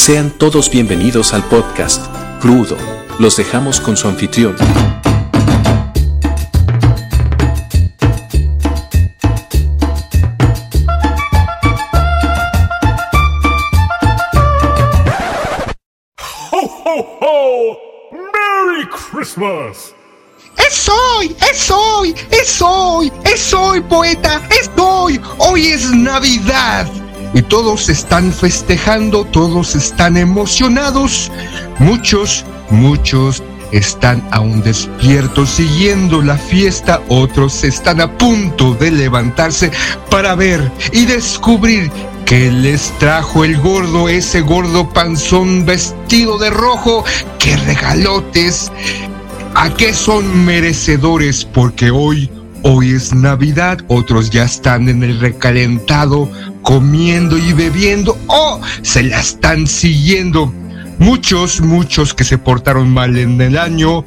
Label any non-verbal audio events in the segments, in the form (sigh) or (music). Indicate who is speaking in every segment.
Speaker 1: Sean todos bienvenidos al podcast, Crudo. Los dejamos con su anfitrión.
Speaker 2: ¡Ho, ho, ho! ¡Merry Christmas!
Speaker 3: ¡Es hoy! ¡Es hoy! ¡Es hoy! ¡Es hoy, poeta! ¡Es hoy! ¡Hoy es Navidad! Y todos están festejando, todos están emocionados. Muchos, muchos están aún despiertos siguiendo la fiesta, otros están a punto de levantarse para ver y descubrir que les trajo el gordo, ese gordo panzón vestido de rojo, qué regalotes, a qué son merecedores, porque hoy, hoy es Navidad, otros ya están en el recalentado, comiendo y bebiendo, o se la están siguiendo. Muchos, muchos que se portaron mal en el año,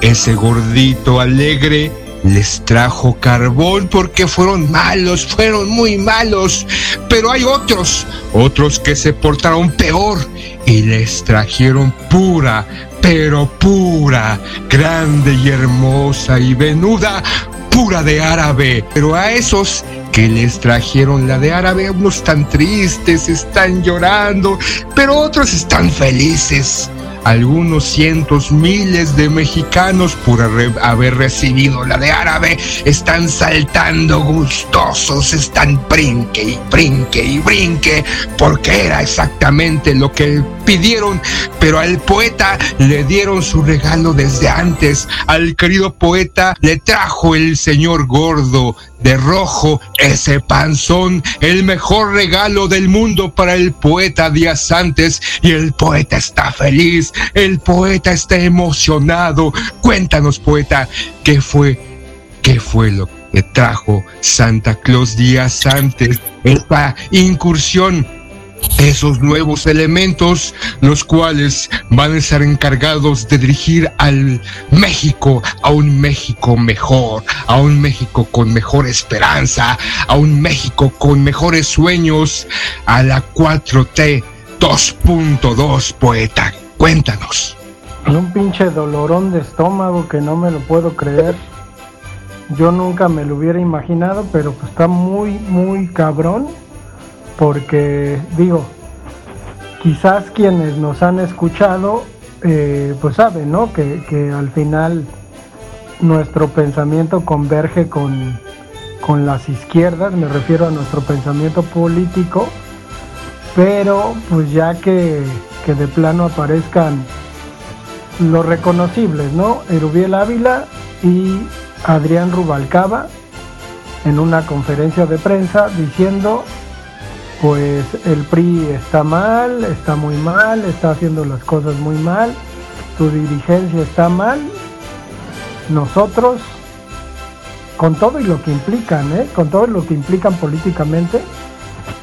Speaker 3: ese gordito alegre les trajo carbón porque fueron malos, fueron muy malos. Pero hay otros, otros que se portaron peor y les trajeron pura, pero pura, grande y hermosa y venuda, pura de árabe. Pero a esos que les trajeron la de árabe, unos están tristes, están llorando, pero otros están felices algunos cientos, miles de mexicanos por haber recibido la de árabe están saltando gustosos, están brinque y brinque y brinque, porque era exactamente lo que pidieron, pero al poeta le dieron su regalo desde antes. Al querido poeta le trajo el señor gordo de rojo ese panzón, el mejor regalo del mundo para el poeta días antes y el poeta está feliz, el poeta está emocionado. Cuéntanos, poeta, ¿qué fue? ¿Qué fue lo que trajo Santa Claus días antes? Esta incursión esos nuevos elementos, los cuales van a estar encargados de dirigir al México, a un México mejor, a un México con mejor esperanza, a un México con mejores sueños, a la 4T 2.2, poeta. Cuéntanos.
Speaker 4: Un pinche dolorón de estómago que no me lo puedo creer. Yo nunca me lo hubiera imaginado, pero pues está muy, muy cabrón porque digo, quizás quienes nos han escuchado, eh, pues saben, ¿no? Que, que, al final nuestro pensamiento converge con, con las izquierdas, me refiero a nuestro pensamiento político, pero pues ya que, que de plano aparezcan los reconocibles, ¿no? Erubiel Ávila y Adrián Rubalcaba en una conferencia de prensa diciendo pues el PRI está mal, está muy mal, está haciendo las cosas muy mal, tu dirigencia está mal, nosotros, con todo y lo que implican, ¿eh? con todo lo que implican políticamente,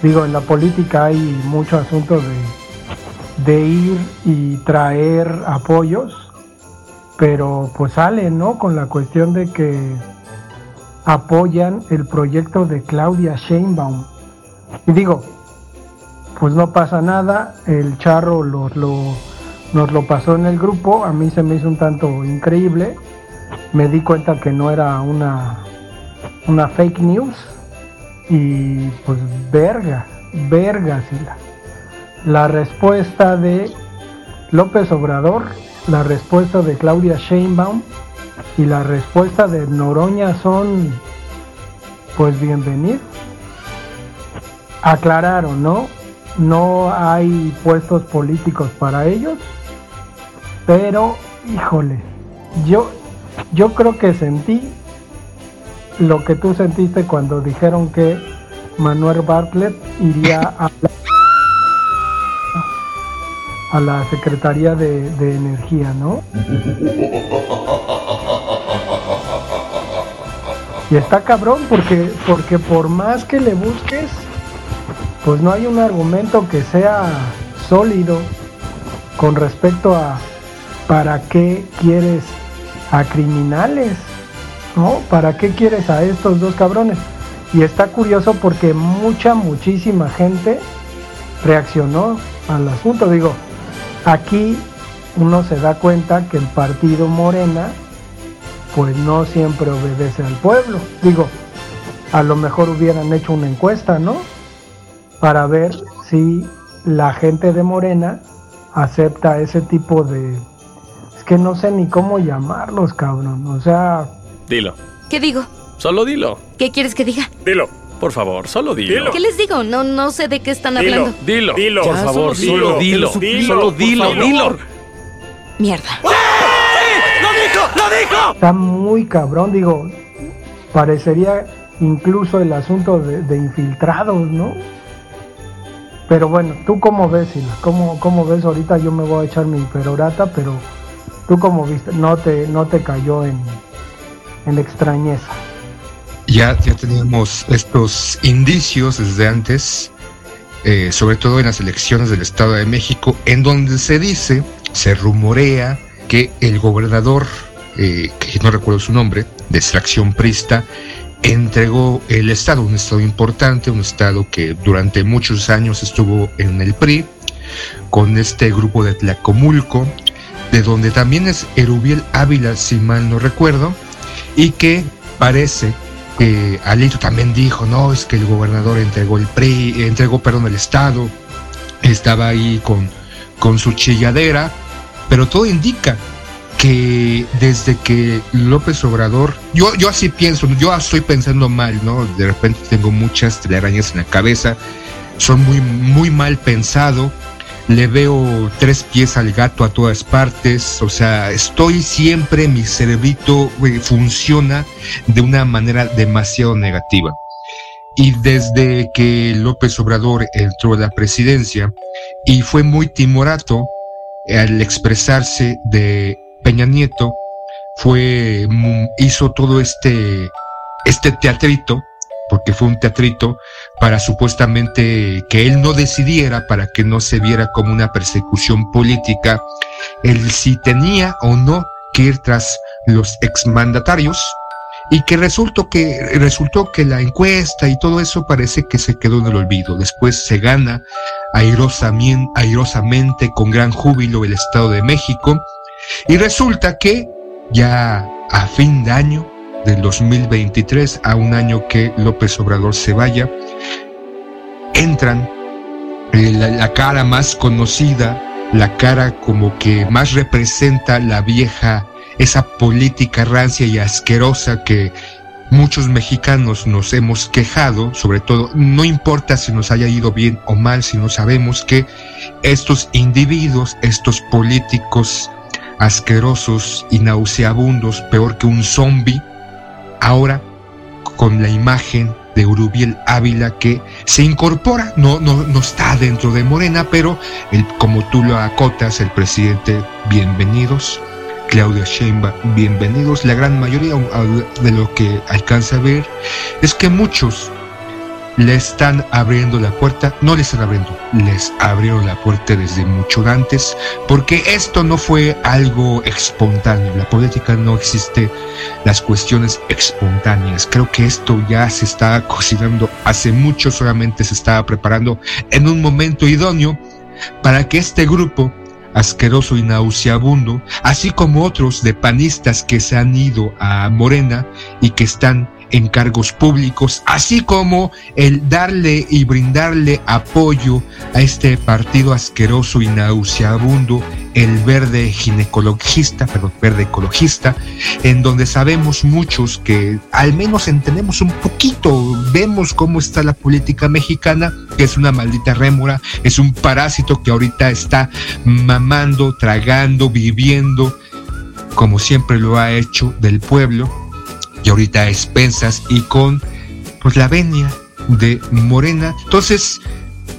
Speaker 4: digo, en la política hay mucho asunto de, de ir y traer apoyos, pero pues sale, ¿no? Con la cuestión de que apoyan el proyecto de Claudia Sheinbaum y digo, pues no pasa nada, el charro nos lo pasó en el grupo, a mí se me hizo un tanto increíble, me di cuenta que no era una, una fake news y pues verga, verga, sí, la, la respuesta de López Obrador, la respuesta de Claudia Sheinbaum y la respuesta de Noroña son pues bienvenidos aclararon, ¿no? No hay puestos políticos para ellos, pero híjole, yo, yo creo que sentí lo que tú sentiste cuando dijeron que Manuel Bartlett iría (laughs) a la, a la Secretaría de, de Energía, ¿no? Y está cabrón porque, porque por más que le busques, pues no hay un argumento que sea sólido con respecto a para qué quieres a criminales, ¿no? ¿Para qué quieres a estos dos cabrones? Y está curioso porque mucha, muchísima gente reaccionó al asunto. Digo, aquí uno se da cuenta que el partido Morena pues no siempre obedece al pueblo. Digo, a lo mejor hubieran hecho una encuesta, ¿no? Para ver si la gente de Morena acepta ese tipo de... Es que no sé ni cómo llamarlos, cabrón. O sea...
Speaker 1: Dilo.
Speaker 5: ¿Qué digo?
Speaker 1: Solo dilo.
Speaker 5: ¿Qué quieres que diga?
Speaker 2: Dilo.
Speaker 1: Por favor, solo dilo.
Speaker 5: ¿Qué les digo? No, no sé de qué están
Speaker 2: Dilo.
Speaker 5: hablando.
Speaker 1: Dilo.
Speaker 2: Dilo.
Speaker 1: Por
Speaker 2: Ya,
Speaker 1: favor,
Speaker 2: solo
Speaker 1: solo
Speaker 2: dilo.
Speaker 1: dilo.
Speaker 2: Dilo,
Speaker 1: Solo
Speaker 2: por
Speaker 1: dilo,
Speaker 2: favor.
Speaker 1: dilo.
Speaker 5: Mierda.
Speaker 4: Está muy cabrón, digo, parecería incluso el asunto de, de infiltrados, ¿no? Pero bueno, ¿tú cómo ves, Sila? ¿Cómo, ¿Cómo ves? Ahorita yo me voy a echar mi perorata, pero ¿tú cómo viste? No te, no te cayó en, en extrañeza.
Speaker 3: ya, ya teníamos estos indicios desde antes, eh, sobre todo en las elecciones del Estado de México, en donde se dice, se rumorea que el gobernador, eh, que no recuerdo su nombre, de extracción prista, entregó el Estado, un Estado importante, un Estado que durante muchos años estuvo en el PRI, con este grupo de Tlacomulco, de donde también es Erubiel Ávila, si mal no recuerdo, y que parece que Alito también dijo, no, es que el gobernador entregó el PRI, entregó, perdón, el Estado, estaba ahí con, con su chilladera, pero todo indica que desde que López Obrador, yo, yo así pienso, yo estoy pensando mal, ¿no? De repente tengo muchas telarañas en la cabeza, son muy, muy mal pensado, le veo tres pies al gato a todas partes, o sea, estoy siempre, mi cerebrito funciona de una manera demasiado negativa. Y desde que López Obrador entró a la presidencia y fue muy timorato al expresarse de Peña Nieto, fue mm, hizo todo este este teatrito, porque fue un teatrito para supuestamente que él no decidiera, para que no se viera como una persecución política, el si tenía o no que ir tras los exmandatarios y que resultó que resultó que la encuesta y todo eso parece que se quedó en el olvido. Después se gana airosamente, airosamente con gran júbilo el Estado de México y resulta que ya a fin de año del 2023, a un año que López Obrador se vaya, entran eh, la, cara más conocida, la cara como que más representa la vieja, esa política rancia y asquerosa que muchos mexicanos nos hemos quejado, sobre todo, no importa si nos haya ido bien o mal, sino sabemos que estos individuos, estos políticos asquerosos y nauseabundos, peor que un zombie, ahora con la imagen de Urubiel Ávila que se incorpora, no, no, no está dentro de Morena, pero el, como tú lo acotas, el presidente, bienvenidos, Claudia Sheinbaum, bienvenidos, la gran mayoría de lo que alcanza a ver es que muchos le están abriendo la puerta, no le están abriendo, les abrieron la puerta desde mucho antes, porque esto no fue algo espontáneo, la política no existe las cuestiones espontáneas, creo que esto ya se está cocinando hace mucho, solamente se estaba preparando en un momento idóneo para que este grupo asqueroso y nauseabundo, así como otros de panistas que se han ido a Morena y que están en cargos públicos, así como el darle y brindarle apoyo a este partido asqueroso y nauseabundo, el verde ginecologista, perdón, verde ecologista, en donde sabemos muchos que al menos entendemos un poquito, vemos cómo está la política mexicana, que es una maldita rémora, es un parásito que ahorita está mamando, tragando, viviendo, como siempre lo ha hecho del pueblo, y ahorita a expensas y con pues la venia de Morena. Entonces,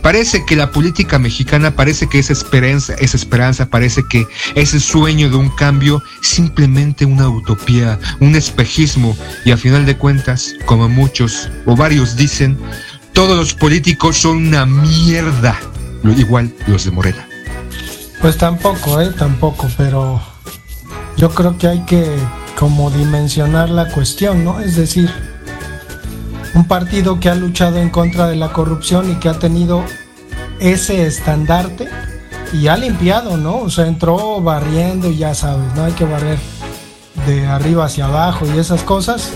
Speaker 3: parece que la política mexicana, parece que esa esperanza, esa esperanza, parece que ese sueño de un cambio, simplemente una utopía, un espejismo, y a final de cuentas, como muchos o varios dicen, todos los políticos son una mierda, igual los de Morena.
Speaker 4: Pues tampoco, ¿eh? Tampoco, pero yo creo que hay que como dimensionar la cuestión, ¿no? Es decir, un partido que ha luchado en contra de la corrupción y que ha tenido ese estandarte y ha limpiado, ¿no? O sea, entró barriendo y ya sabes, ¿no? Hay que barrer de arriba hacia abajo y esas cosas.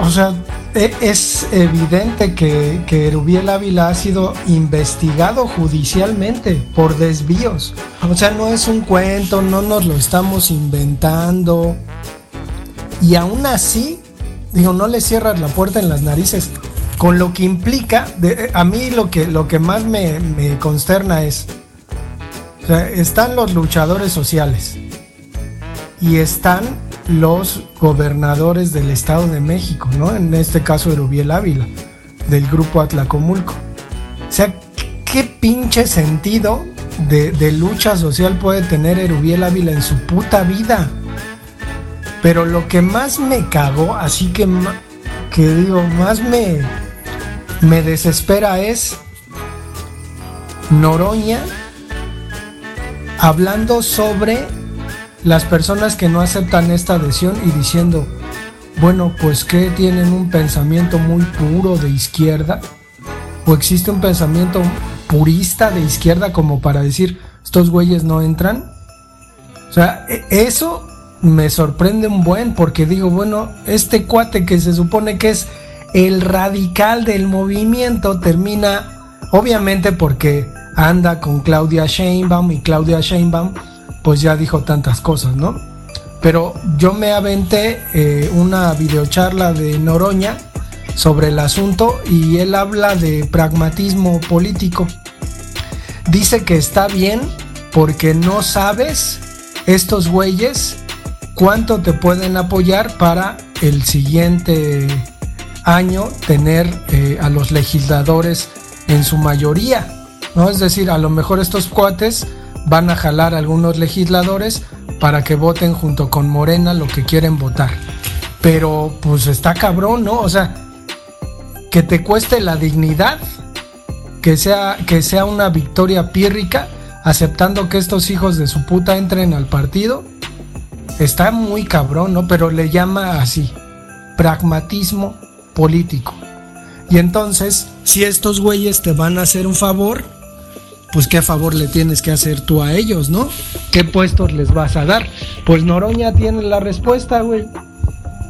Speaker 4: O sea, e- es evidente que, que Erubiel Ávila ha sido investigado judicialmente por desvíos. O sea, no es un cuento, no nos lo estamos inventando. Y aún así, digo, no le cierras la puerta en las narices. Con lo que implica, de- a mí lo que, lo que más me, consterna es, están los luchadores sociales y están los gobernadores del Estado de México, ¿no? En este caso Erubiel Ávila, del grupo Atlacomulco. O sea, ¿qué pinche sentido de, de lucha social puede tener Erubiel Ávila en su puta vida? Pero lo que más me cagó, así que, que digo, más me, me desespera es Noroña hablando sobre las personas que no aceptan esta adhesión y diciendo, bueno, pues que tienen un pensamiento muy puro de izquierda, o existe un pensamiento purista de izquierda como para decir, estos güeyes no entran. O sea, e- eso me sorprende un buen, porque digo, bueno, este cuate que se supone que es el radical del movimiento termina, obviamente porque anda con Claudia Sheinbaum y Claudia Sheinbaum pues ya dijo tantas cosas, ¿no? Pero yo me aventé eh, una videocharla de Noroña sobre el asunto y él habla de pragmatismo político. Dice que está bien porque no sabes estos güeyes cuánto te pueden apoyar para el siguiente año tener eh, a los legisladores en su mayoría, ¿no? Es decir, a lo mejor estos cuates van a jalar a algunos legisladores para que voten junto con Morena lo que quieren votar. Pero pues está cabrón, ¿no? O sea, que te cueste la dignidad, que sea, que sea una victoria pírrica, aceptando que estos hijos de su puta entren al partido, está muy cabrón, ¿no? Pero le llama así, pragmatismo político. Y entonces, si estos güeyes te van a hacer un favor, pues qué favor le tienes que hacer tú a ellos, ¿no? ¿Qué puestos les vas a dar? Pues Noroña tiene la respuesta, güey.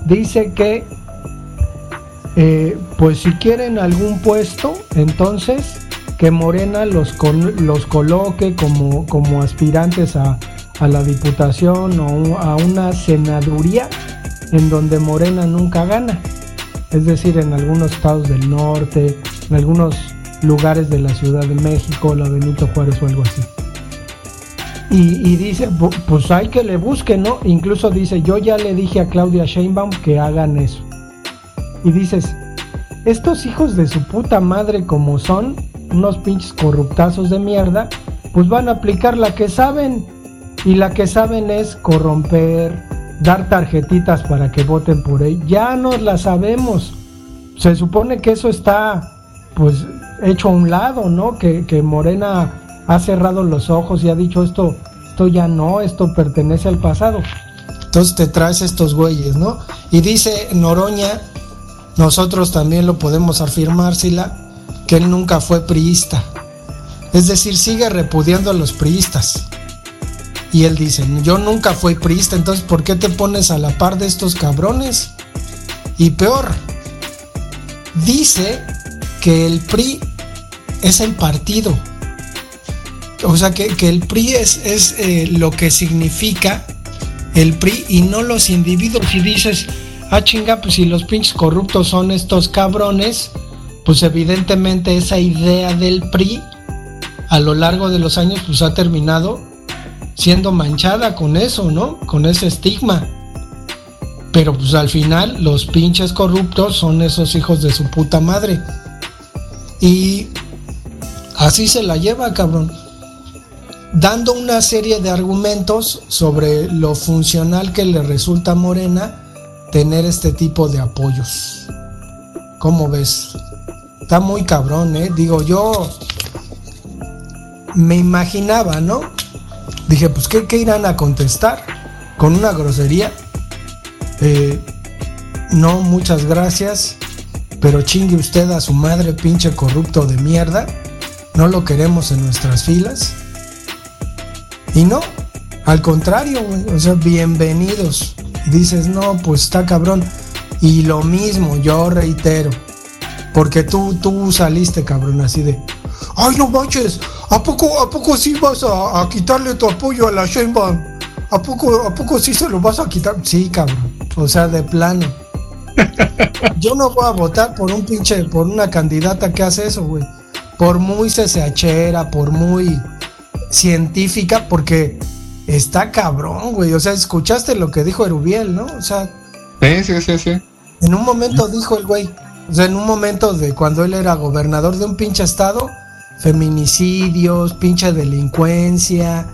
Speaker 4: Dice que, eh, pues si quieren algún puesto, entonces que Morena los, los coloque como, como aspirantes a, a la diputación o a una senaduría en donde Morena nunca gana. Es decir, en algunos estados del norte, en algunos lugares de la Ciudad de México, la Benito Juárez o algo así. Y, y dice, "Pu- pues hay que le busquen, ¿no? Incluso dice, yo ya le dije a Claudia Sheinbaum que hagan eso. Y dices, estos hijos de su puta madre como son, unos pinches corruptazos de mierda, pues van a aplicar la que saben. Y la que saben es corromper, dar tarjetitas para que voten por él. Ya nos la sabemos. Se supone que eso está pues hecho a un lado, ¿no? Que, que Morena ha cerrado los ojos y ha dicho esto, esto ya no, esto pertenece al pasado. Entonces te traes estos güeyes, ¿no? Y dice Noroña, nosotros también lo podemos afirmar, Sila, que él nunca fue priista. Es decir, sigue repudiando a los priistas. Y él dice, yo nunca fui priista, entonces ¿por qué te pones a la par de estos cabrones? Y peor, dice que el PRI es el partido. O sea, que, que el PRI es, es eh, lo que significa el PRI y no los individuos. Y dices, ah chinga, pues si los pinches corruptos son estos cabrones, pues evidentemente esa idea del PRI a lo largo de los años pues ha terminado siendo manchada con eso, ¿no? Con ese estigma. Pero pues al final los pinches corruptos son esos hijos de su puta madre. Y así se la lleva, cabrón. Dando una serie de argumentos sobre lo funcional que le resulta a Morena tener este tipo de apoyos. ¿Cómo ves? Está muy cabrón, ¿eh? Digo, yo me imaginaba, ¿no? Dije, pues, ¿qué, qué irán a contestar? Con una grosería. Eh, no, muchas gracias. Pero chingue usted a su madre, pinche corrupto de mierda. no lo queremos en nuestras filas. Y no, al contrario, o sea, bienvenidos. Dices, no, pues está cabrón. Y lo mismo, yo reitero, porque tú, tú saliste, cabrón, así de, ay, no manches, ¿a poco, a poco sí vas a, a quitarle tu apoyo a la Sheinbaum? ¿A poco, ¿A poco sí se lo vas a quitar? Sí, cabrón, o sea, de plano. Yo no voy a votar por un pinche, por una candidata que hace eso, güey. Por muy CCHera, por muy científica, porque está cabrón, güey. O sea, escuchaste lo que dijo Erubiel, ¿no? O sea,
Speaker 6: Sí, sí, sí, sí.
Speaker 4: en un momento dijo el güey, en un momento de cuando él era gobernador de un pinche estado, feminicidios, pinche delincuencia,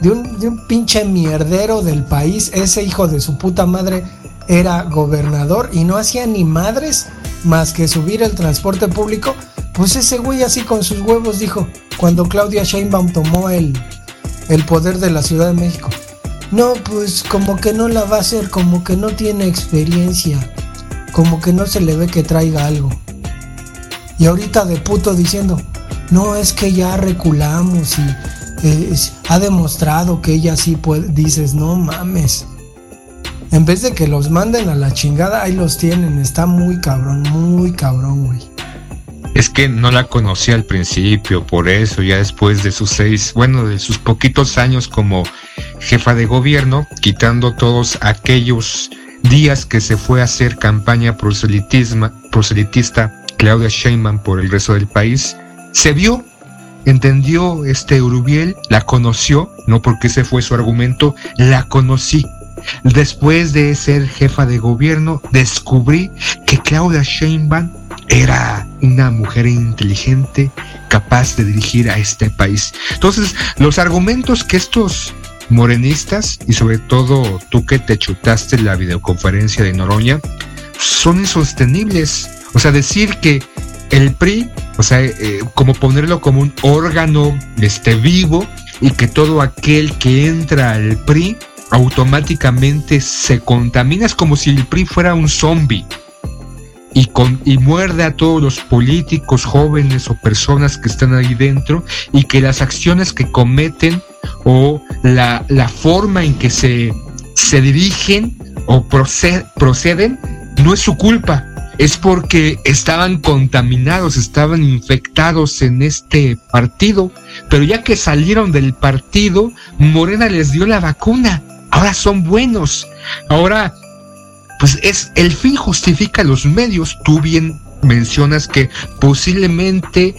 Speaker 4: de un, de un pinche mierdero del país, ese hijo de su puta madre era gobernador y no hacía ni madres más que subir el transporte público, pues ese güey así con sus huevos dijo, cuando Claudia Sheinbaum tomó el, el poder de la Ciudad de México. No, pues como que no la va a hacer, como que no tiene experiencia, como que no se le ve que traiga algo. Y ahorita de puto diciendo, no, es que ya reculamos y eh, ha demostrado que ella sí puede, dices, no mames. En vez de que los manden a la chingada, ahí los tienen, está muy cabrón, muy cabrón, güey.
Speaker 3: Es que no la conocí al principio, por eso ya después de sus seis, bueno, de sus poquitos años como jefa de gobierno, quitando todos aquellos días que se fue a hacer campaña proselitista Claudia Sheinbaum por el resto del país, se vio, entendió este Urubiel, la conoció, no porque ese fue su argumento, la conocí. Después de ser jefa de gobierno, descubrí que Claudia Sheinbaum era una mujer inteligente, capaz de dirigir a este país. Entonces, los argumentos que estos morenistas, y sobre todo tú que te chutaste la videoconferencia de Noroña, son insostenibles. O sea, decir que el PRI, o sea, eh, como ponerlo como un órgano este, vivo y que todo aquel que entra al PRI automáticamente se contamina, es como si el PRI fuera un zombie y, con, y muerde a todos los políticos jóvenes o personas que están ahí dentro y que las acciones que cometen o la, la forma en que se, se dirigen o proced- proceden no es su culpa, es porque estaban contaminados, estaban infectados en este partido, pero ya que salieron del partido, Morena les dio la vacuna, ahora son buenos, ahora pues es el fin justifica los medios. Tú bien mencionas que posiblemente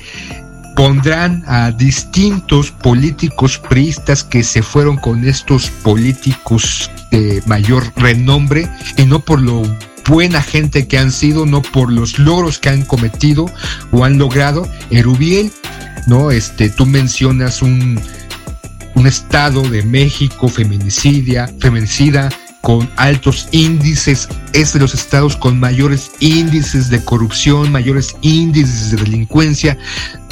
Speaker 3: pondrán a distintos políticos priistas que se fueron con estos políticos de mayor renombre y no por lo buena gente que han sido, no por los logros que han cometido o han logrado. Erubiel, ¿no? Este, tú mencionas un, un estado de México feminicidia, feminicida, con altos índices, es de los estados con mayores índices de corrupción, mayores índices de delincuencia.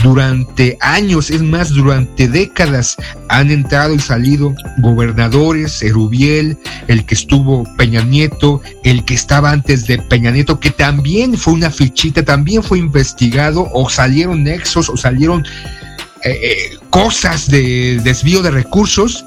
Speaker 3: Durante años, es más, durante décadas han entrado y salido gobernadores, Erubiel, el que estuvo Peña Nieto, el que estaba antes de Peña Nieto, que también fue una fichita, también fue investigado, o salieron nexos, o salieron eh, eh, cosas de desvío de recursos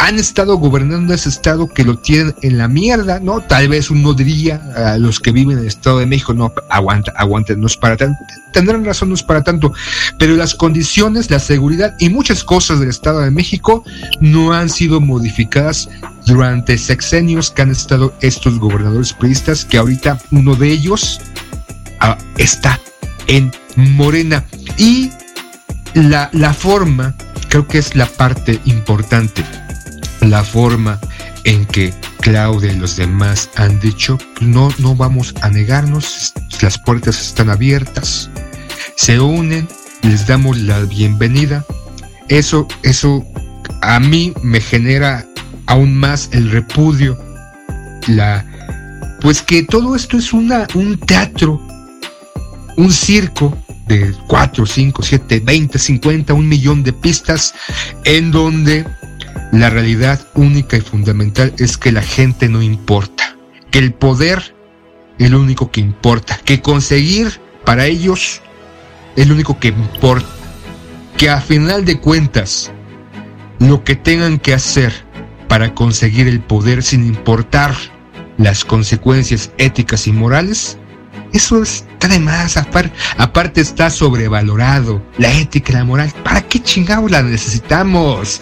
Speaker 3: han estado gobernando ese estado que lo tienen en la mierda, ¿no? Tal vez uno diría a los que viven en el Estado de México, no, aguanta, aguanta, no es para tanto, tendrán razón, no es para tanto, pero las condiciones, la seguridad y muchas cosas del Estado de México no han sido modificadas durante sexenios que han estado estos gobernadores priistas, que ahorita uno de ellos ah, está en Morena. Y la, la forma, creo que es la parte importante la forma en que Claudia y los demás han dicho, no, no vamos a negarnos, las puertas están abiertas, se unen, les damos la bienvenida. Eso, eso a mí me genera aún más el repudio, la, pues que todo esto es una, un teatro, un circo de 4, 5, 7, 20, 50, un millón de pistas en donde la realidad única y fundamental es que la gente no importa, que el poder es lo único que importa, que conseguir para ellos es lo único que importa. que a final de cuentas lo que tengan que hacer para conseguir el poder sin importar las consecuencias éticas y morales, eso está de aparte está sobrevalorado. La ética y la moral, ¿para qué chingados la necesitamos?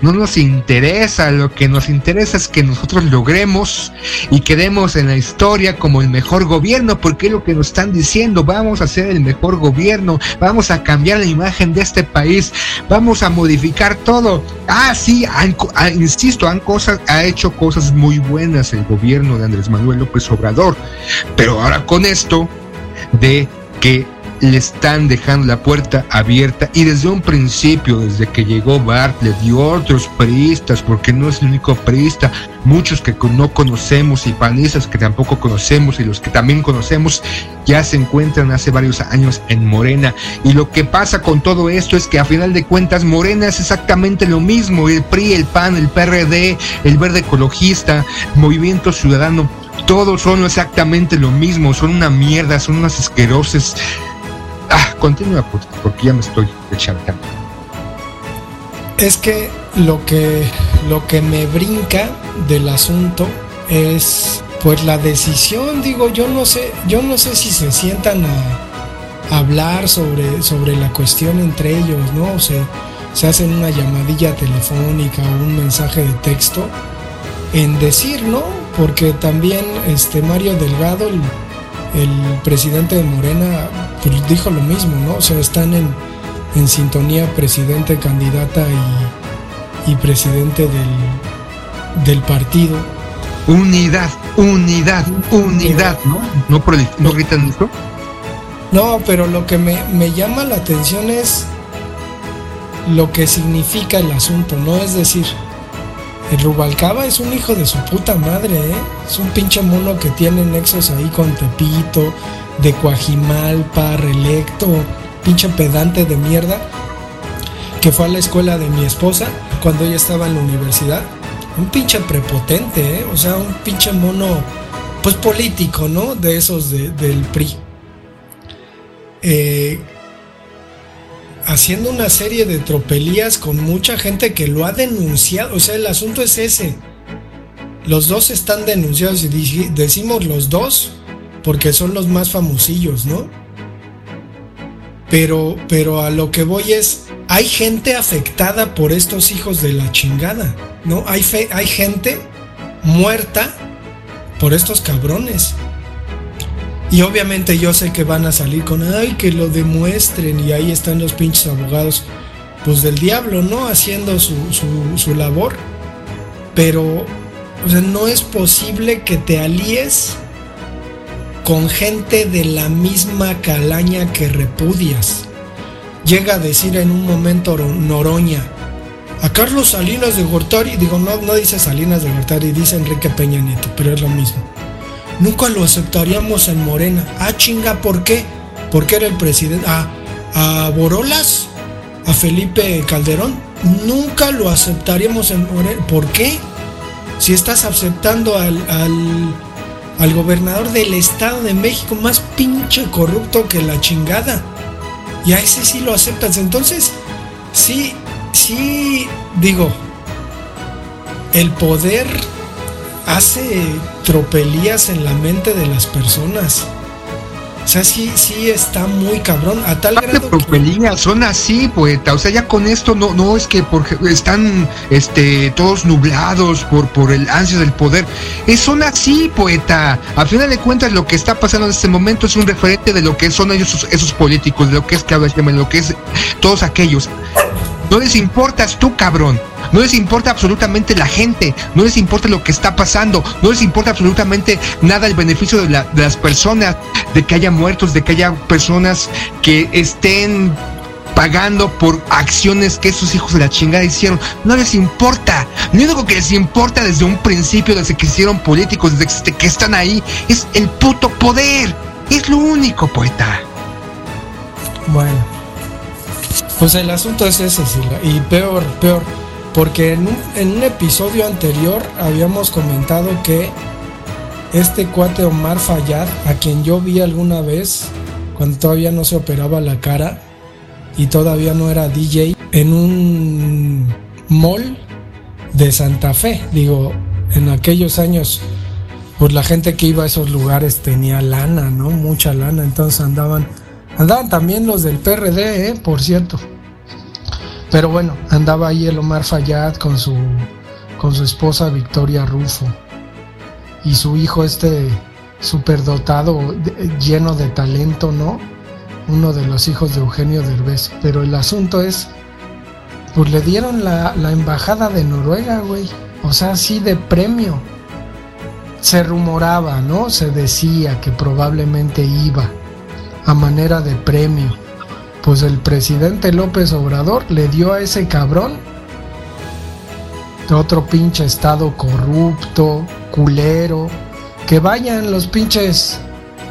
Speaker 3: No nos interesa. Lo que nos interesa es que nosotros logremos y quedemos en la historia como el mejor gobierno, porque es lo que nos están diciendo. Vamos a ser el mejor gobierno. Vamos a cambiar la imagen de este país. Vamos a modificar todo. Ah, sí, ah, insisto, han cosas, ha hecho cosas muy buenas el gobierno de Andrés Manuel López Obrador. Pero ahora con esto de que le están dejando la puerta abierta y desde un principio, desde que llegó Bartlett y otros priistas, porque no es el único priista, muchos que no conocemos y panistas que tampoco conocemos y los que también conocemos ya se encuentran hace varios años en Morena. Y lo que pasa con todo esto es que a final de cuentas Morena es exactamente lo mismo, el PRI, el PAN, el PRD, el Verde Ecologista, Movimiento Ciudadano todos son exactamente lo mismo, son una mierda, son unas asquerosas. Ah, continúa porque ya me estoy echando.
Speaker 4: Es que lo que lo que me brinca del asunto es pues la decisión, digo, yo no sé, yo no sé si se sientan a hablar sobre, sobre la cuestión entre ellos, ¿no? O sea, se hacen una llamadilla telefónica o un mensaje de texto en decir, ¿no? Porque también este Mario Delgado, el, presidente de Morena, pues dijo lo mismo, ¿no? O sea, están en, en sintonía presidente, candidata y, presidente del, del partido.
Speaker 3: Unidad, unidad, unidad, ¿no? ¿No, no gritan esto?
Speaker 4: No, pero lo que me, me llama la atención es lo que significa el asunto, ¿no? Es decir, el Rubalcaba es un hijo de su puta madre, ¿eh? Es un pinche mono que tiene nexos ahí con Tepito, de Coajimalpa, reelecto, pinche pedante de mierda, que fue a la escuela de mi esposa cuando ella estaba en la universidad. Un pinche prepotente, ¿eh? O sea, un pinche mono, pues político, ¿no? De esos del PRI. Eh, haciendo una serie de tropelías con mucha gente que lo ha denunciado. O sea, el asunto es ese. Los dos están denunciados y decimos los dos porque son los más famosillos, ¿no? Pero, pero a lo que voy es, hay gente afectada por estos hijos de la chingada, ¿no? Hay, fe, hay gente muerta por estos cabrones. Y obviamente yo sé que van a salir con, ay, que lo demuestren y ahí están los pinches abogados, pues del diablo, ¿no? Haciendo su, su, labor. Pero, no es posible que te alíes con gente de la misma calaña que repudias. Llega a decir en un momento Noroña, a Carlos Salinas de Gortari, digo, no, no dice Salinas de Gortari, dice Enrique Peña Nieto, pero es lo mismo nunca lo aceptaríamos en Morena. Ah, chinga, ¿por qué? Porque era el presidente. A, a Borolas, a Felipe Calderón, nunca lo aceptaríamos en Morena. ¿Por qué? Si estás aceptando al, al, al gobernador del Estado de México más pinche corrupto que la chingada. Y a ese sí lo aceptas. Entonces, sí, sí, digo, el poder hace tropelías en la mente de las personas. O sea, sí, sí está muy cabrón. A tal grado.
Speaker 3: Tropelías, son así, poeta. O sea, ya con esto no, no es que porque están este, todos nublados por, por el ansia del poder. Es, son así, poeta. A final de cuentas, lo que está pasando en este momento es un referente de lo que son ellos, esos, políticos, de lo que es que de lo que es todos aquellos. No les importas tú, cabrón. No les importa absolutamente la gente. No les importa lo que está pasando. No les importa absolutamente nada el beneficio de, las personas. De que haya muertos, de que haya personas que estén pagando por acciones que esos hijos de la chingada hicieron. No les importa. Lo único que les importa desde un principio, desde que hicieron políticos, desde que están ahí, es el puto poder. Es lo único, poeta.
Speaker 4: Bueno. Pues el asunto es ese, y peor, peor, porque en un, episodio anterior habíamos comentado que este cuate Omar Fayad, a quien yo vi alguna vez, cuando todavía no se operaba la cara, y todavía no era DJ en un mall de Santa Fe. Digo, en aquellos años, pues la gente que iba a esos lugares tenía lana, ¿no? Mucha lana, entonces andaban, andaban también los del PRD, ¿eh? Por cierto. Pero bueno, andaba ahí el Omar Fayad con su, con su esposa Victoria Rufo y su hijo este superdotado, lleno de talento, ¿no? Uno de los hijos de Eugenio Derbez. Pero el asunto es, pues le dieron la, la embajada de Noruega, güey. O sea, sí de premio. Se rumoraba, ¿no? Se decía que probablemente iba a manera de premio. Pues el presidente López Obrador le dio a ese cabrón otro pinche estado corrupto, culero. Que vayan los pinches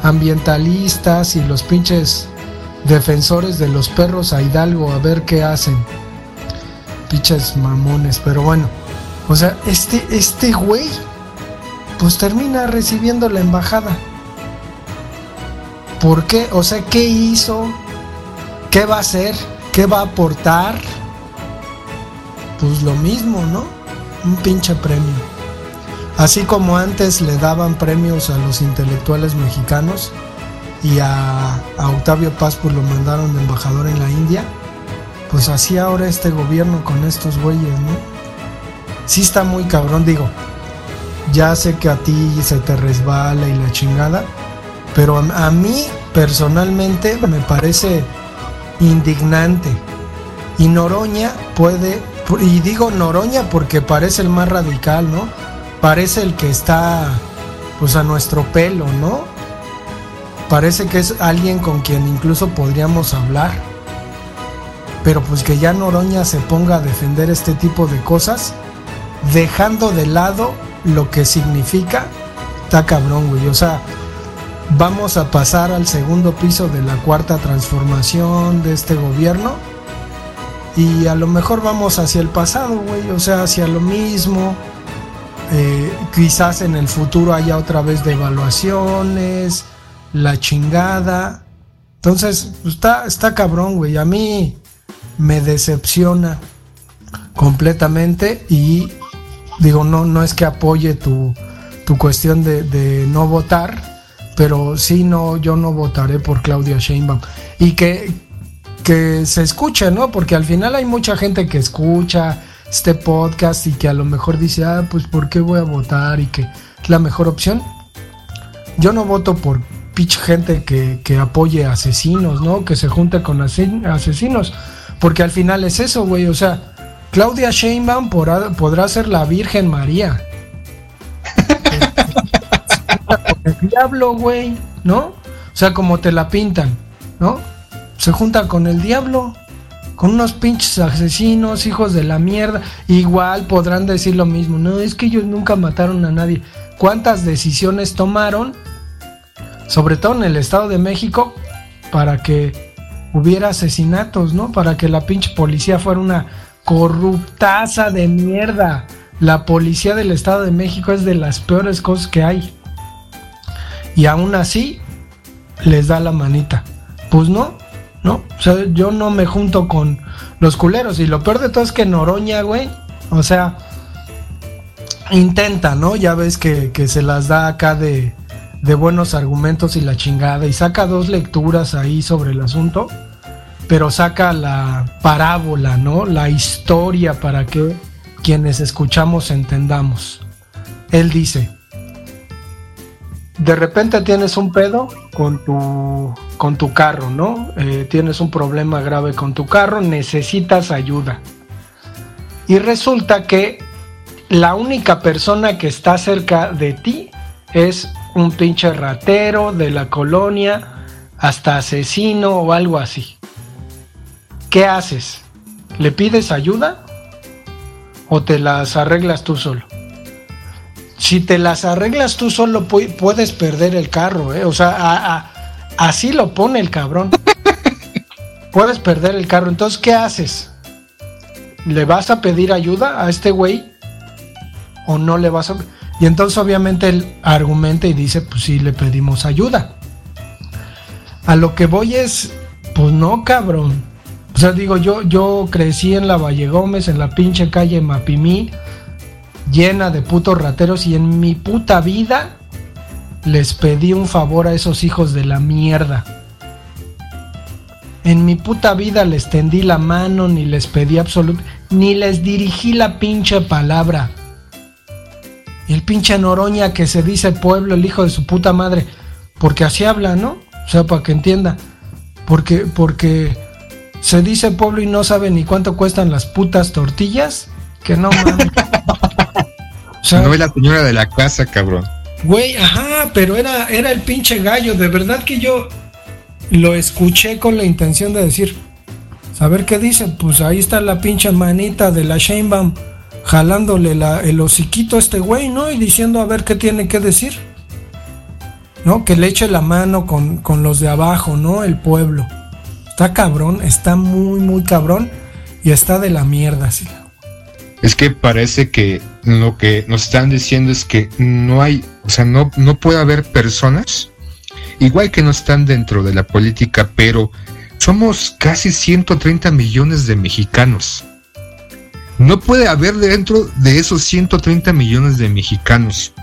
Speaker 4: ambientalistas y los pinches defensores de los perros a Hidalgo a ver qué hacen. Pinches mamones, pero bueno. O sea, este, este güey, pues termina recibiendo la embajada. ¿Por qué? O sea, ¿qué hizo? ¿Qué va a hacer? ¿Qué va a aportar? Pues lo mismo, ¿no? Un pinche premio. Así como antes le daban premios a los intelectuales mexicanos y a, a Octavio Paz pues lo mandaron de embajador en la India, pues así ahora este gobierno con estos güeyes, ¿no? Sí está muy cabrón, digo. Ya sé que a ti se te resbala y la chingada, pero a, a mí personalmente me parece indignante. Y Noroña puede, y digo Noroña porque parece el más radical, ¿no? Parece el que está pues a nuestro pelo, ¿no? Parece que es alguien con quien incluso podríamos hablar. Pero pues que ya Noroña se ponga a defender este tipo de cosas, dejando de lado lo que significa, está cabrón, güey. O sea, vamos a pasar al segundo piso de la cuarta transformación de este gobierno. Y a lo mejor vamos hacia el pasado, güey. O sea, hacia lo mismo. Eh, quizás en el futuro haya otra vez devaluaciones, la chingada. Entonces, está, está cabrón, güey. A mí me decepciona completamente y digo, no, no es que apoye tu, tu cuestión de no votar, pero sí, no, yo no votaré por Claudia Sheinbaum. Y que, que se escuche, ¿no? Porque al final hay mucha gente que escucha este podcast y que a lo mejor dice, ah, pues ¿por qué voy a votar? Y que la mejor opción. Yo no voto por pitch gente que, que apoye asesinos, ¿no? Que se junte con ase- asesinos. Porque al final es eso, güey. O sea, Claudia Sheinbaum podrá, podrá ser la Virgen María. El diablo, güey, ¿no? O sea, como te la pintan, ¿no? Se junta con el diablo, con unos pinches asesinos, hijos de la mierda. Igual podrán decir lo mismo, no, es que ellos nunca mataron a nadie. ¿Cuántas decisiones tomaron, sobre todo en el Estado de México, para que hubiera asesinatos, ¿no? Para que la pinche policía fuera una corruptaza de mierda. La policía del Estado de México es de las peores cosas que hay. Y aún así les da la manita. Pues no, no. O sea, yo no me junto con los culeros. Y lo peor de todo es que Noroña, güey. O sea, intenta, ¿no? Ya ves que, que se las da acá de, de buenos argumentos y la chingada. Y saca dos lecturas ahí sobre el asunto. Pero saca la parábola, ¿no? La historia para que quienes escuchamos entendamos. Él dice, de repente tienes un pedo con tu, con tu carro, ¿no? Eh, tienes un problema grave con tu carro, necesitas ayuda. Y resulta que la única persona que está cerca de ti es un pinche ratero de la colonia, hasta asesino o algo así. ¿Qué haces? ¿Le pides ayuda? ¿O te las arreglas tú solo? Si te las arreglas tú solo pu- puedes perder el carro, ¿eh? O sea, a- a- así lo pone el cabrón. (laughs) puedes perder el carro. Entonces, ¿qué haces? ¿Le vas a pedir ayuda a este güey? ¿O no le vas a...? Y entonces obviamente él argumenta y dice, pues sí, le pedimos ayuda. A lo que voy es, pues no, cabrón. O sea, digo, yo, yo crecí en la Valle Gómez, en la pinche calle Mapimí, llena de putos rateros, y en mi puta vida les pedí un favor a esos hijos de la mierda. En mi puta vida les tendí la mano, ni les pedí absoluto, ni les dirigí la pinche palabra. El pinche Noroña que se dice pueblo, el hijo de su puta madre, porque así habla, ¿no? O sea, para que entienda. Porque, porque se dice pueblo y no sabe ni cuánto cuestan las putas tortillas. Que no mames.
Speaker 3: Sea, no es la señora de la casa, cabrón.
Speaker 4: Güey, ajá, pero era, era el pinche gallo. De verdad que yo lo escuché con la intención de decir, saber qué dice. Pues ahí está la pinche manita de la Sheinbaum jalándole la, el hociquito a este güey, ¿no? Y diciendo a ver qué tiene que decir. ¿No? Que le eche la mano con, con los de abajo, ¿no? El pueblo. Está cabrón, está muy, muy cabrón y está de la mierda, sí.
Speaker 3: Es que parece que lo que nos están diciendo es que no hay, o sea, no, no puede haber personas, igual que no están dentro de la política, pero somos casi 130 millones de mexicanos. No puede haber dentro de esos 130 millones de mexicanos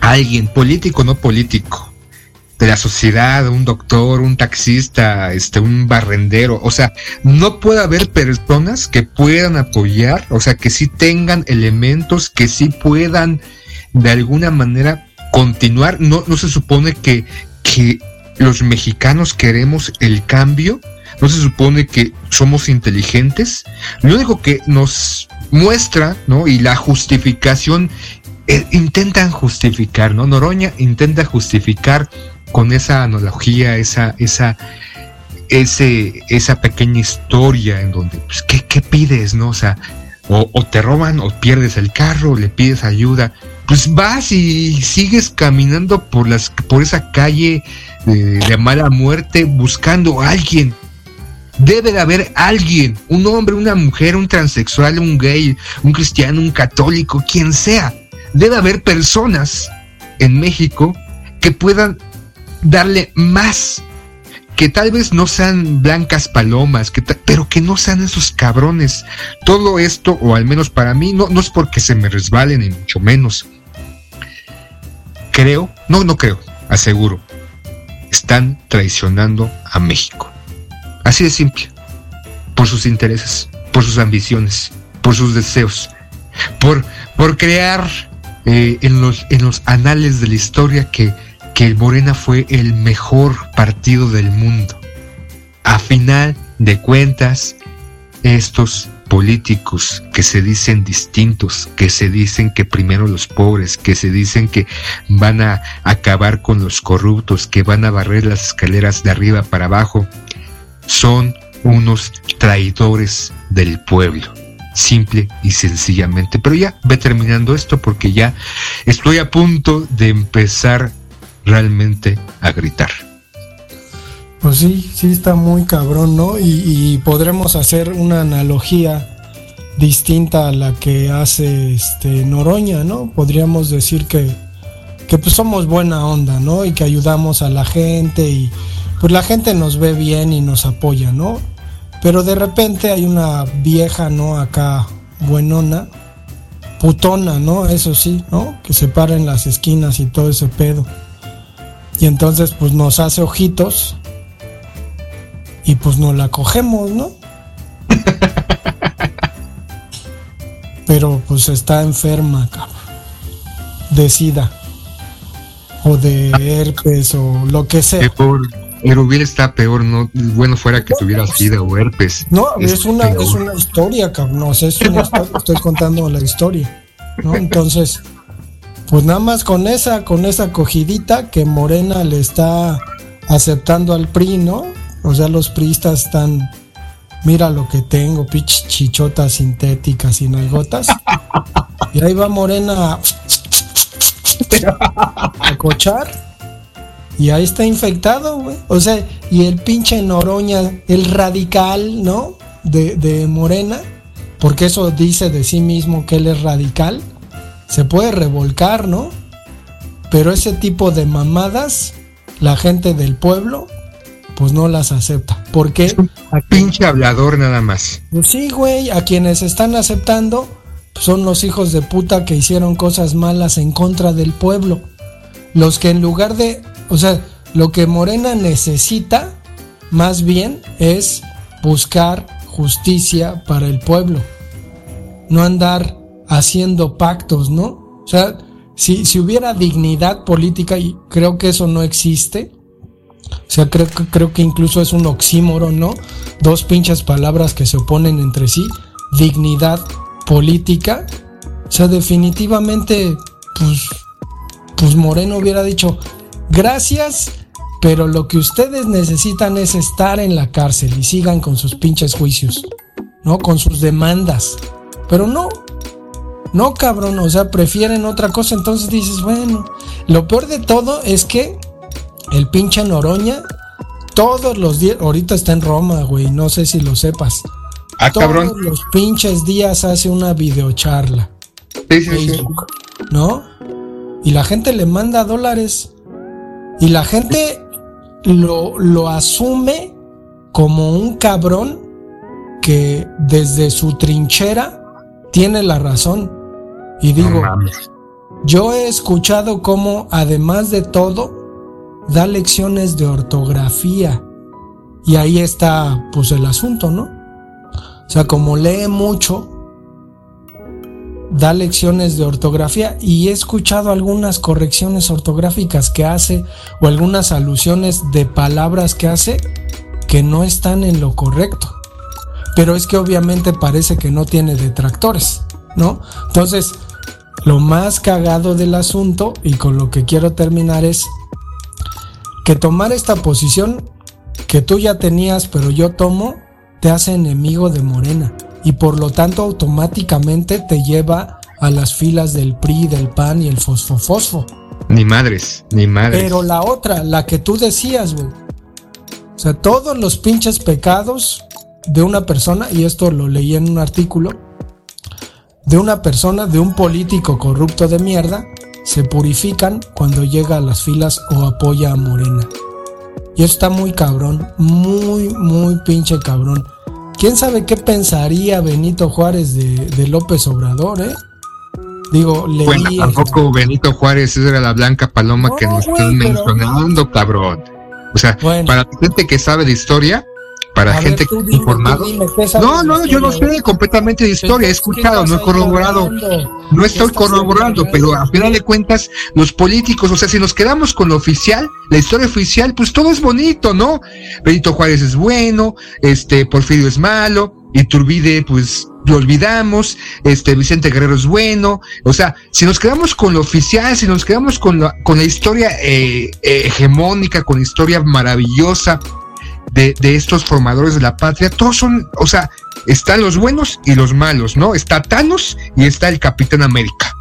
Speaker 3: alguien, político o no político, de la sociedad, un doctor, un taxista, este, un barrendero. O sea, no puede haber personas que puedan apoyar, o sea, que sí tengan elementos, que sí puedan de alguna manera continuar. No, no se supone que, que los mexicanos queremos el cambio. No se supone que somos inteligentes. Lo único que nos muestra, ¿no? Y la justificación eh, intentan justificar, ¿no? Noroña intenta justificar con esa analogía, esa, esa, ese, esa pequeña historia en donde, pues, ¿qué, qué pides, no? O te roban o pierdes el carro, le pides ayuda, pues vas y sigues caminando por las, por esa calle de, de mala muerte buscando a alguien. Debe de haber alguien, un hombre, una mujer, un transexual, un gay, un cristiano, un católico, quien sea. Debe haber personas en México que puedan darle más. Que tal vez no sean blancas palomas, que pero que no sean esos cabrones. Todo esto, o al menos para mí, no, no es porque se me resbalen, ni mucho menos. Creo, no, no creo, aseguro, están traicionando a México. Así de simple. Por sus intereses, por sus ambiciones, por sus deseos, por, por crear eh, en, los, en los anales de la historia que que Morena fue el mejor partido del mundo. A final de cuentas, estos políticos que se dicen distintos, que se dicen que primero los pobres, que se dicen que van a acabar con los corruptos, que van a barrer las escaleras de arriba para abajo, son unos traidores del pueblo. Simple y sencillamente. Pero ya ve terminando esto porque ya estoy a punto de empezar realmente a gritar.
Speaker 4: Pues sí, sí está muy cabrón, ¿no? Y, podremos hacer una analogía distinta a la que hace este Noroña, ¿no? Podríamos decir que, que pues somos buena onda, ¿no? Y que ayudamos a la gente y pues la gente nos ve bien y nos apoya, ¿no? Pero de repente hay una vieja, ¿no? Acá buenona, putona, ¿no? Eso sí, ¿no? Que se para en las esquinas y todo ese pedo. Y entonces pues nos hace ojitos y pues nos la cogemos, ¿no? (laughs) Pero pues está enferma, cabrón. De sida. O de herpes o lo que sea.
Speaker 3: Erubiel está peor, no bueno fuera que tuviera sida o herpes.
Speaker 4: No, es, es una, es una historia, cabrón. No sé, es una (laughs) historia, estoy contando la historia. ¿no? Entonces, pues nada más con esa, con esa cogidita que Morena le está aceptando al PRI, ¿no? O sea, los priistas están, mira lo que tengo, pitch chichotas sintéticas y nalgotas. Y ahí va Morena a, (laughs) a cochar. Y ahí está infectado, güey. O sea, y el pinche Noroña, el radical, ¿no? De, de Morena, porque eso dice de sí mismo que él es radical se puede revolcar, ¿no? Pero ese tipo de mamadas, la gente del pueblo pues no las acepta. ¿Por qué?
Speaker 3: A pinche hablador nada más.
Speaker 4: Pues sí, güey, a quienes están aceptando pues son los hijos de puta que hicieron cosas malas en contra del pueblo. Los que en lugar de, o sea, lo que Morena necesita más bien es buscar justicia para el pueblo. No andar haciendo pactos, ¿no? O sea, si, si hubiera dignidad política, y creo que eso no existe, o sea, creo, creo que incluso es un oxímoro, ¿no? Dos pinches palabras que se oponen entre sí. Dignidad política. O sea, definitivamente, pues, pues Moreno hubiera dicho, gracias, pero lo que ustedes necesitan es estar en la cárcel y sigan con sus pinches juicios, ¿no? Con sus demandas. Pero no, no cabrón, o sea, prefieren otra cosa, entonces dices, bueno, lo peor de todo es que el pinche Noroña, todos los días, ahorita está en Roma, güey, no sé si lo sepas.
Speaker 3: Ah,
Speaker 4: todos
Speaker 3: cabrón.
Speaker 4: los pinches días hace una videocharla.
Speaker 3: Sí, sí, sí.
Speaker 4: Facebook, ¿no? Y la gente le manda dólares. Y la gente lo, lo asume como un cabrón que desde su trinchera tiene la razón. Y digo,
Speaker 3: No
Speaker 4: yo he escuchado cómo, además de todo, da lecciones de ortografía. Y ahí está, pues, el asunto, ¿no? O sea, como lee mucho, da lecciones de ortografía y he escuchado algunas correcciones ortográficas que hace o algunas alusiones de palabras que hace que no están en lo correcto. Pero es que obviamente parece que no tiene detractores, ¿no? Entonces, lo más cagado del asunto y con lo que quiero terminar es que tomar esta posición que tú ya tenías pero yo tomo te hace enemigo de Morena y por lo tanto automáticamente te lleva a las filas del PRI, del PAN y el fosfofosfo.
Speaker 3: Ni madres, ni madres.
Speaker 4: Pero la otra, la que tú decías, güey. O sea, todos los pinches pecados de una persona, y esto lo leí en un artículo, de una persona, de un político corrupto de mierda, se purifican cuando llega a las filas o apoya a Morena. Y eso está muy cabrón, muy, muy pinche cabrón. ¿Quién sabe qué pensaría Benito Juárez de, de López Obrador, eh? Digo, leí...
Speaker 3: Bueno, tampoco Benito Juárez era la blanca paloma
Speaker 4: No,
Speaker 3: que nos están
Speaker 4: pero-
Speaker 3: mencionando, cabrón. O sea,
Speaker 4: Bueno.
Speaker 3: para gente que sabe de historia, para
Speaker 4: A ver,
Speaker 3: gente que
Speaker 4: dime,
Speaker 3: informado.
Speaker 4: tú dime, ¿qué sabes
Speaker 3: No, no, yo no sé completamente de historia, he escuchado, no he corroborado. No estoy corroborando, pero a final de cuentas, los políticos, o sea, si nos quedamos con lo oficial, la historia oficial, pues todo es bonito, ¿no? Benito Juárez es bueno, este, Porfirio es malo, Iturbide, pues lo olvidamos, este, Vicente Guerrero es bueno, o sea, si nos quedamos con lo oficial, si nos quedamos con la, con la historia eh, hegemónica, con la historia maravillosa de, de estos formadores de la patria, todos son, o sea, están los buenos y los malos, ¿no? Está Thanos y está el Capitán América.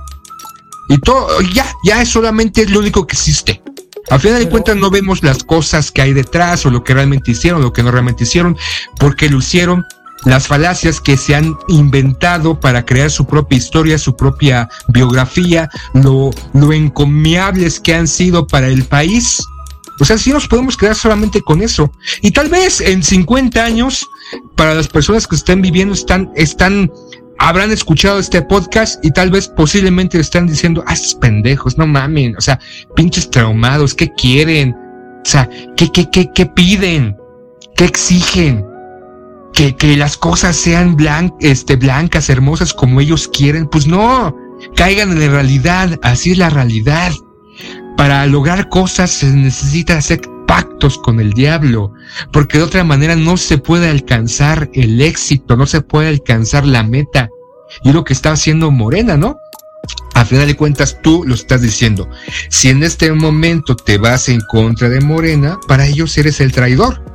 Speaker 3: Y todo, ya, ya es solamente lo único que existe. A final de cuentas no vemos las cosas que hay detrás o lo que realmente hicieron, lo que no realmente hicieron, porque lo hicieron las falacias que se han inventado para crear su propia historia, su propia biografía, lo, lo encomiables que han sido para el país. O sea, sí nos podemos quedar solamente con eso. Y tal vez en 50 años, para las personas que estén viviendo, están, están, habrán escuchado este podcast y tal vez posiblemente están diciendo, ah, estos pendejos, no mamen, o sea, pinches traumados, ¿qué quieren? O sea, ¿qué, qué, qué, qué piden? ¿Qué exigen? Que, que las cosas sean este, blancas, hermosas como ellos quieren. Pues no, caigan en la realidad, así es la realidad. Para lograr cosas se necesita hacer pactos con el diablo, porque de otra manera no se puede alcanzar el éxito, no se puede alcanzar la meta. Y lo que está haciendo Morena, ¿no? A final de cuentas tú lo estás diciendo. Si en este momento te vas en contra de Morena, para ellos eres el traidor.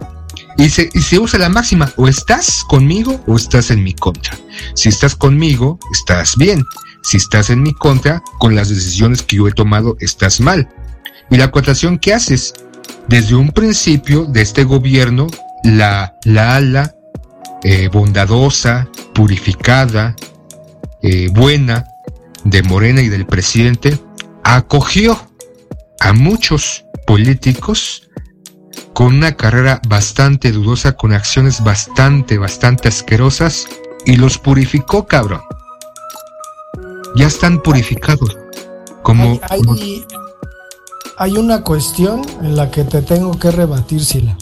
Speaker 3: Y se, y se usa la máxima, o estás conmigo o estás en mi contra. Si estás conmigo, estás bien. Si estás en mi contra, con las decisiones que yo he tomado, estás mal. Y la acotación que haces, desde un principio de este gobierno, la, la ala eh, bondadosa, purificada, eh, buena de Morena y del presidente, acogió a muchos políticos con una carrera bastante dudosa, con acciones bastante, bastante asquerosas, y los purificó, cabrón. Ya están purificados. Como,
Speaker 4: hay,
Speaker 3: como-
Speaker 4: hay- hay una cuestión en la que te tengo que rebatir, Sila.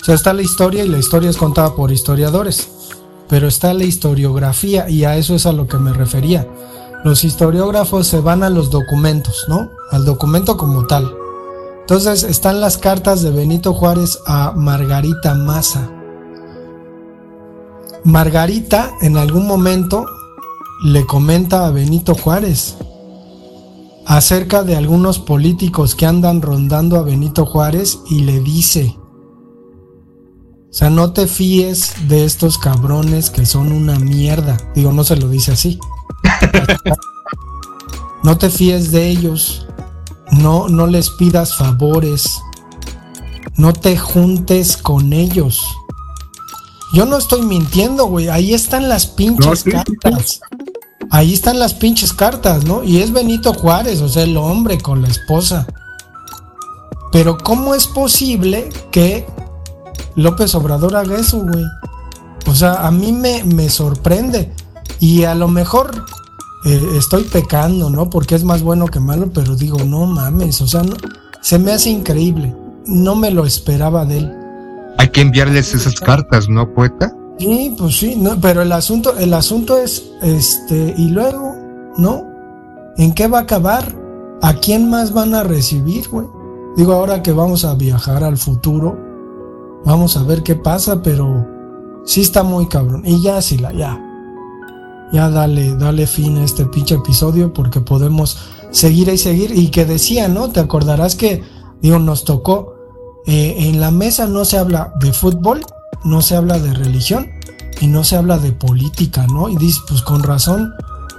Speaker 4: O sea, está la historia y la historia es contada por historiadores. Pero está la historiografía y a eso es a lo que me refería. Los historiógrafos se van a los documentos, ¿no? Al documento como tal. Entonces están las cartas de Benito Juárez a Margarita Maza. Margarita en algún momento le comenta a Benito Juárez acerca de algunos políticos que andan rondando a Benito Juárez y le dice, o sea, no te fíes de estos cabrones que son una mierda. Digo, no se lo dice así. (laughs) No te fíes de ellos. No, no les pidas favores. No te juntes con ellos. Yo no estoy mintiendo, güey. Ahí están las pinches
Speaker 3: No, sí, sí, sí.
Speaker 4: Ahí están las pinches cartas, ¿no? Y es Benito Juárez, o sea, el hombre con la esposa. Pero ¿cómo es posible que López Obrador haga eso, güey? O sea, a mí me, me sorprende. Y a lo mejor eh, estoy pecando, ¿no? Porque es más bueno que malo, pero digo, no mames, o sea, no- se me hace increíble. No me lo esperaba de él.
Speaker 3: hay que enviarles esas cartas, ¿no, poeta?
Speaker 4: Sí, pues sí, no, pero el asunto, el asunto es, este, y luego, ¿no? ¿En qué va a acabar? ¿A quién más van a recibir, güey? Digo, ahora que vamos a viajar al futuro, vamos a ver qué pasa, pero sí está muy cabrón. Y ya, Sila, ya. Ya dale, dale fin a este pinche episodio porque podemos seguir y seguir. Y que decía, ¿no? Te acordarás que, digo, nos tocó, eh, en la mesa no se habla de fútbol, no se habla de religión y no se habla de política, ¿no? Y dices, pues con razón,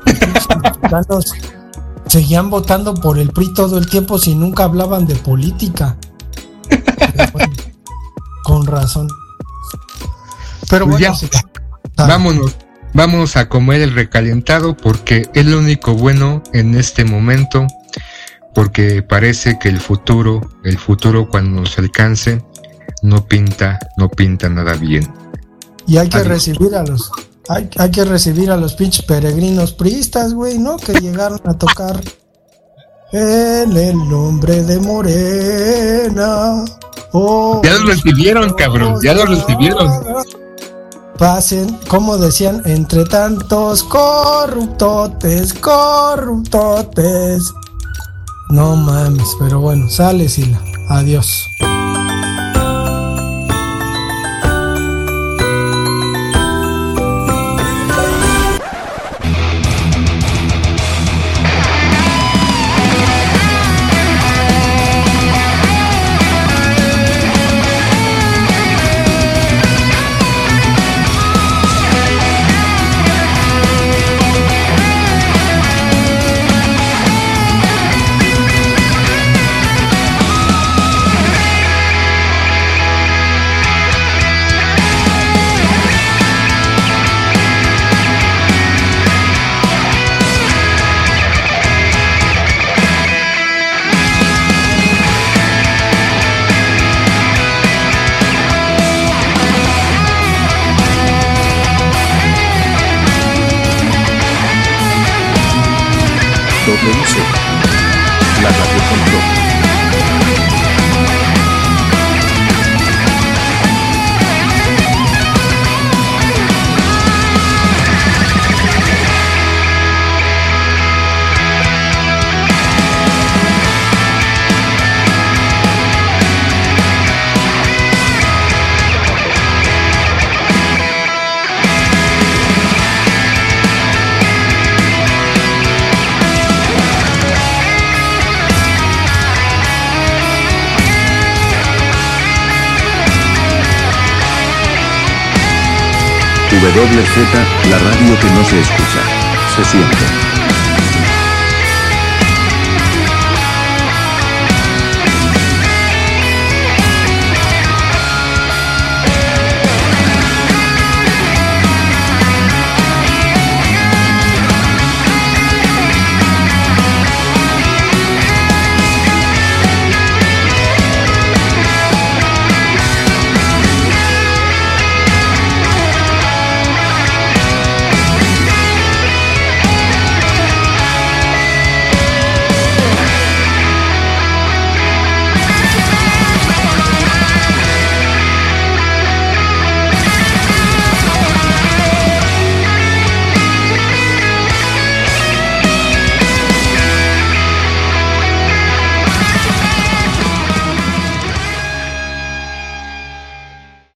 Speaker 4: los (laughs) mexicanos seguían votando por el PRI todo el tiempo si nunca hablaban de política. Pero bueno, con razón. Pero
Speaker 3: Pues
Speaker 4: bueno,
Speaker 3: ya.
Speaker 4: sí.
Speaker 3: Vámonos, vámonos a comer el recalentado porque es lo único bueno en este momento, porque parece que el futuro, el futuro cuando nos alcance, no pinta, no pinta nada bien.
Speaker 4: Y hay que
Speaker 3: Adiós.
Speaker 4: recibir a los. Hay, hay que recibir a los pinches peregrinos priistas, güey, ¿no? Que llegaron a tocar. En el nombre de Morena. Oh,
Speaker 3: Ya los recibieron, cabrón, ya los recibieron.
Speaker 4: Pasen, como decían, entre tantos corruptotes, corruptotes. No mames, pero bueno, sale Sila. Adiós.
Speaker 7: WZ, la radio que no se escucha. Se siente.